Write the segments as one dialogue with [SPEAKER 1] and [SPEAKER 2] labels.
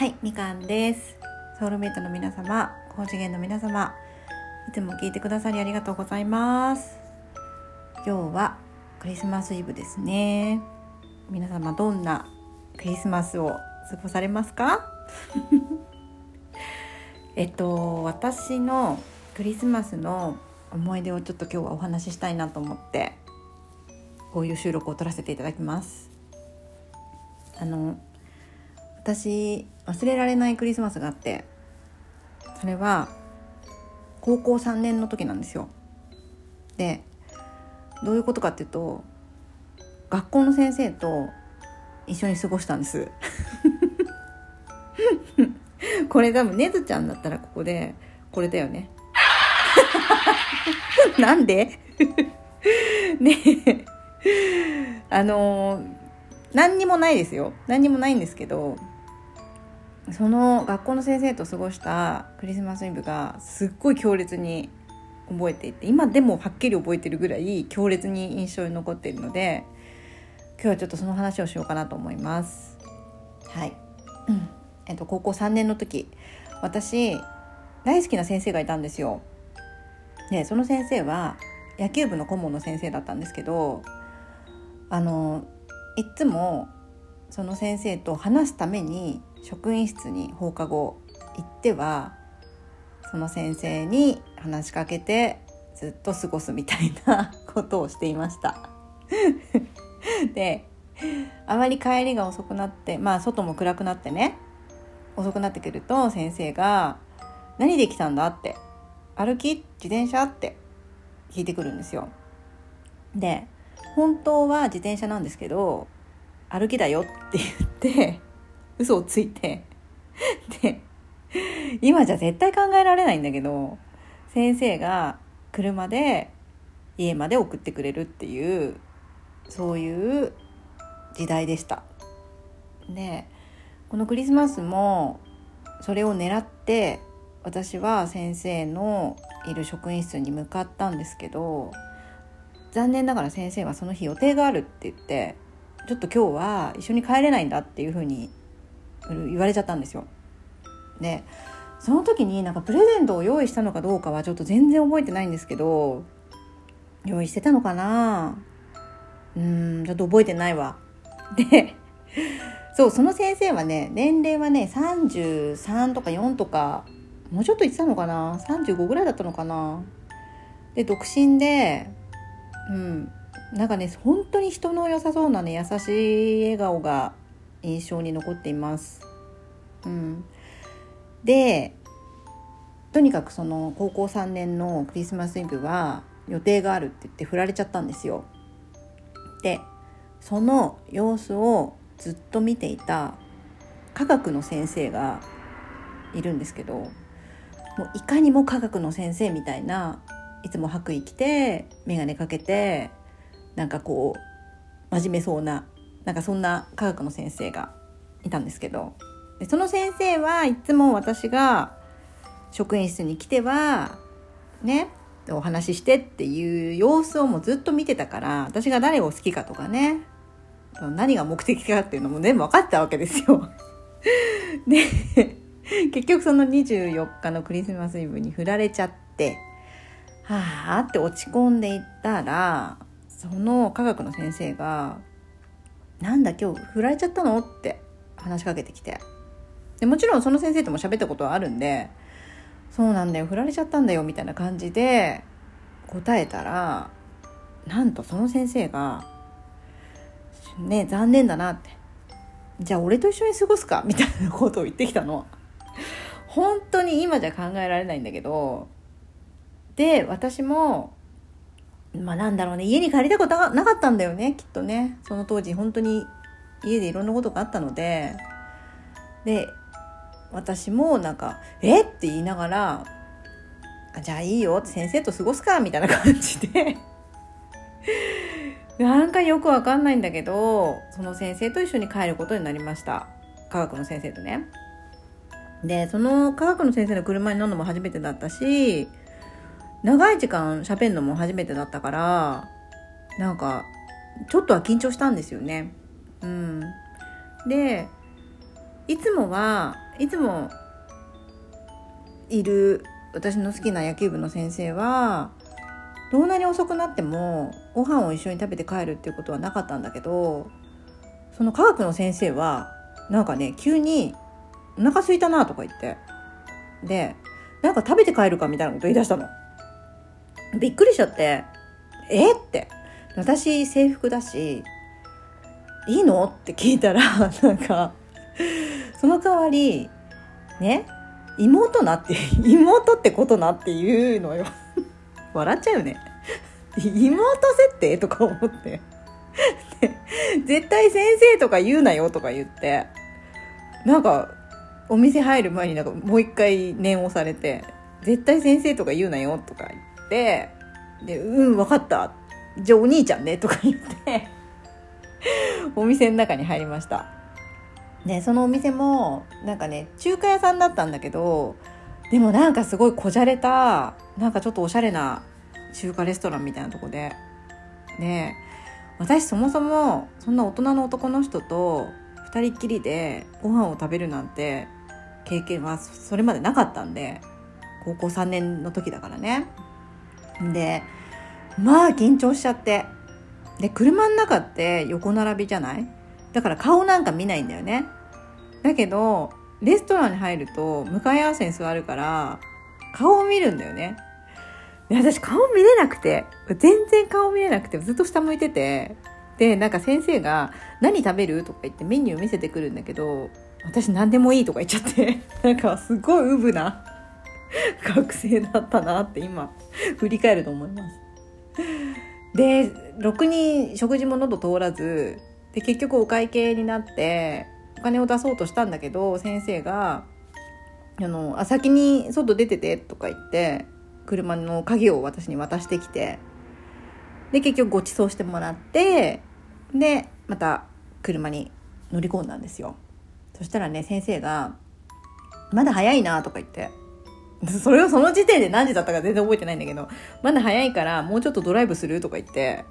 [SPEAKER 1] はい、みかんです。ソウルメイトの皆様、高次元の皆様、いつも聞いてくださりありがとうございます。今日はクリスマスイブですね。皆様どんなクリスマスを過ごされますか？えっと、私のクリスマスの思い出をちょっと今日はお話ししたいなと思って、こういう収録を撮らせていただきます。あの私忘れられないクリスマスがあってそれは高校3年の時なんですよ。でどういうことかっていうと学校の先生と一緒に過ごしたんです。これ多分ねずちゃんだったらここでこれだよね。なんで？ねあの何にもないですよ何にもないんですけどその学校の先生と過ごしたクリスマスイブがすっごい強烈に覚えていて今でもはっきり覚えてるぐらい強烈に印象に残っているので今日はちょっとその話をしようかなと思います。はい、うんえっと、高校3年の時私大好きな先生がいたんですよ。でその先生は野球部の顧問の先生だったんですけどあのいつもその先生と話すために職員室に放課後行ってはその先生に話しかけてずっと過ごすみたいなことをしていました。であまり帰りが遅くなってまあ外も暗くなってね遅くなってくると先生が「何で来たんだ?」って「歩き？自転車?」って聞いてくるんですよ。で本当は自転車なんですけど歩きだよって言って嘘をついてで今じゃ絶対考えられないんだけど先生が車で家まで送ってくれるっていうそういう時代でした。でこのクリスマスもそれを狙って私は先生のいる職員室に向かったんですけど残念ながら先生はその日予定があるって言ってちょっと今日は一緒に帰れないんだっていうふうに言われちゃったんですよ。でその時になんかプレゼントを用意したのかどうかはちょっと全然覚えてないんですけど用意してたのかな？うんちょっと覚えてないわ。でそうその先生はね年齢はね33とか4とかもうちょっと言ってたのかな？35ぐらいだったのかな？で独身でうんなんかね本当に人の良さそうなね優しい笑顔が印象に残っています。うん、でとにかくその高校3年のクリスマスイブは予定があるって言って振られちゃったんですよ。でその様子をずっと見ていた科学の先生がいるんですけどもういかにも科学の先生みたいないつも白衣着て眼鏡かけてなんかこう真面目そうななんかそんな科学の先生がいたんですけどその先生はいつも私が職員室に来てはねお話ししてっていう様子をもうずっと見てたから私が誰を好きかとかね何が目的かっていうのも全部分かったわけですよ。で結局その24日のクリスマスイブに振られちゃってはあって落ち込んでいったらその科学の先生が「なんだ今日振られちゃったの?」って話しかけてきてでもちろんその先生とも喋ったことはあるんで「そうなんだよ振られちゃったんだよ」みたいな感じで答えたらなんとその先生が「ね残念だな」って「じゃあ俺と一緒に過ごすか」みたいなことを言ってきたの。本当に今じゃ考えられないんだけどで私もまあなんだろうね家に帰りたことなかったんだよねきっとねその当時本当に家でいろんなことがあったのでで私もなんか「えっ?」て言いながら「じゃあいいよ」って先生と過ごすかみたいな感じで なんかよくわかんないんだけどその先生と一緒に帰ることになりました科学の先生とね。でその科学の先生の車に乗るのも初めてだったし長い時間喋るのも初めてだったからなんかちょっとは緊張したんですよね。うん、でいつもはいつもいる私の好きな野球部の先生はどんなに遅くなってもご飯を一緒に食べて帰るっていうことはなかったんだけどその科学の先生はなんかね急に「お腹空いたな」とか言ってでなんか食べて帰るかみたいなこと言い出したの。びっくりしちゃって「え？っ?」て。私制服だし「いいの?」って聞いたら なんかその代わりね？妹なって 妹ってことなって言うのよ。笑っちゃうよね。妹設定とか思って。絶対先生とか言うなよとか言って。なんかお店入る前になんかもう一回念をされて絶対先生とか言うなよとか言ってでうん分かった。じゃあお兄ちゃんねとか言ってお店の中に入りました。でそのお店もなんかね中華屋さんだったんだけどでもなんかすごいこじゃれたなんかちょっとおしゃれな中華レストランみたいなとこでで私そもそもそんな大人の男の人と2人っきりでご飯を食べるなんて経験はそれまでなかったんで高校3年の時だからね。でまあ緊張しちゃって。で車の中って横並びじゃない？だから顔なんか見ないんだよね。だけどレストランに入ると向かい合わせに座るから顔を見るんだよね。で私顔見れなくて全然顔見れなくてずっと下向いててでなんか先生が「何食べる?」とか言ってメニュー見せてくるんだけど私何でもいいとか言っちゃって なんかすごいウブな 学生だったなって今振り返ると思います。でろくに食事も喉通らずで結局お会計になってお金を出そうとしたんだけど先生が「あのあ先に外出てて」とか言って車の鍵を私に渡してきてで結局ご馳走してもらってでまた車に乗り込んだんですよ。そしたらね先生が「まだ早いな」とか言ってそれをその時点で何時だったか全然覚えてないんだけどまだ早いからもうちょっとドライブするとか言って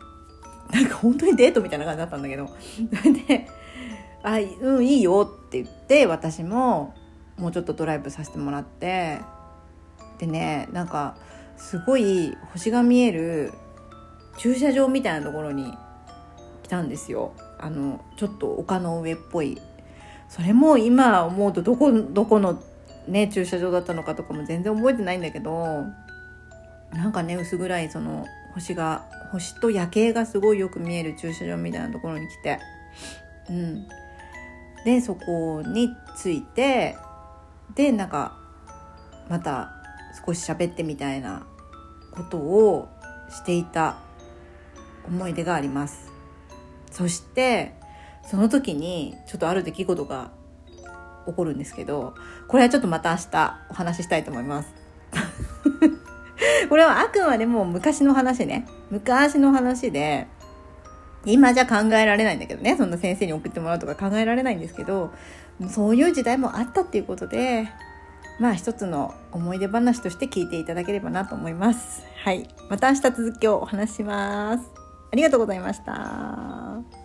[SPEAKER 1] なんか本当にデートみたいな感じだったんだけどで「あうんいいよ」って言って私ももうちょっとドライブさせてもらってでねなんかすごい星が見える駐車場みたいなところに来たんですよ。あのちょっと丘の上っぽい。それも今思うとどこどこのね駐車場だったのかとかも全然覚えてないんだけどなんかね薄暗いその星が星と夜景がすごいよく見える駐車場みたいなところに来て。うん。でそこに着いてでなんかまた少し喋ってみたいなことをしていた思い出があります。そしてその時にちょっとある出来事が起こるんですけどこれはちょっとまた明日お話ししたいと思います これはあくまでも昔の話ね昔の話で今じゃ考えられないんだけどねそんな先生に送ってもらうとか考えられないんですけどそういう時代もあったっていうことでまあ一つの思い出話として聞いていただければなと思います。はい。また明日続きをお話しします。ありがとうございました。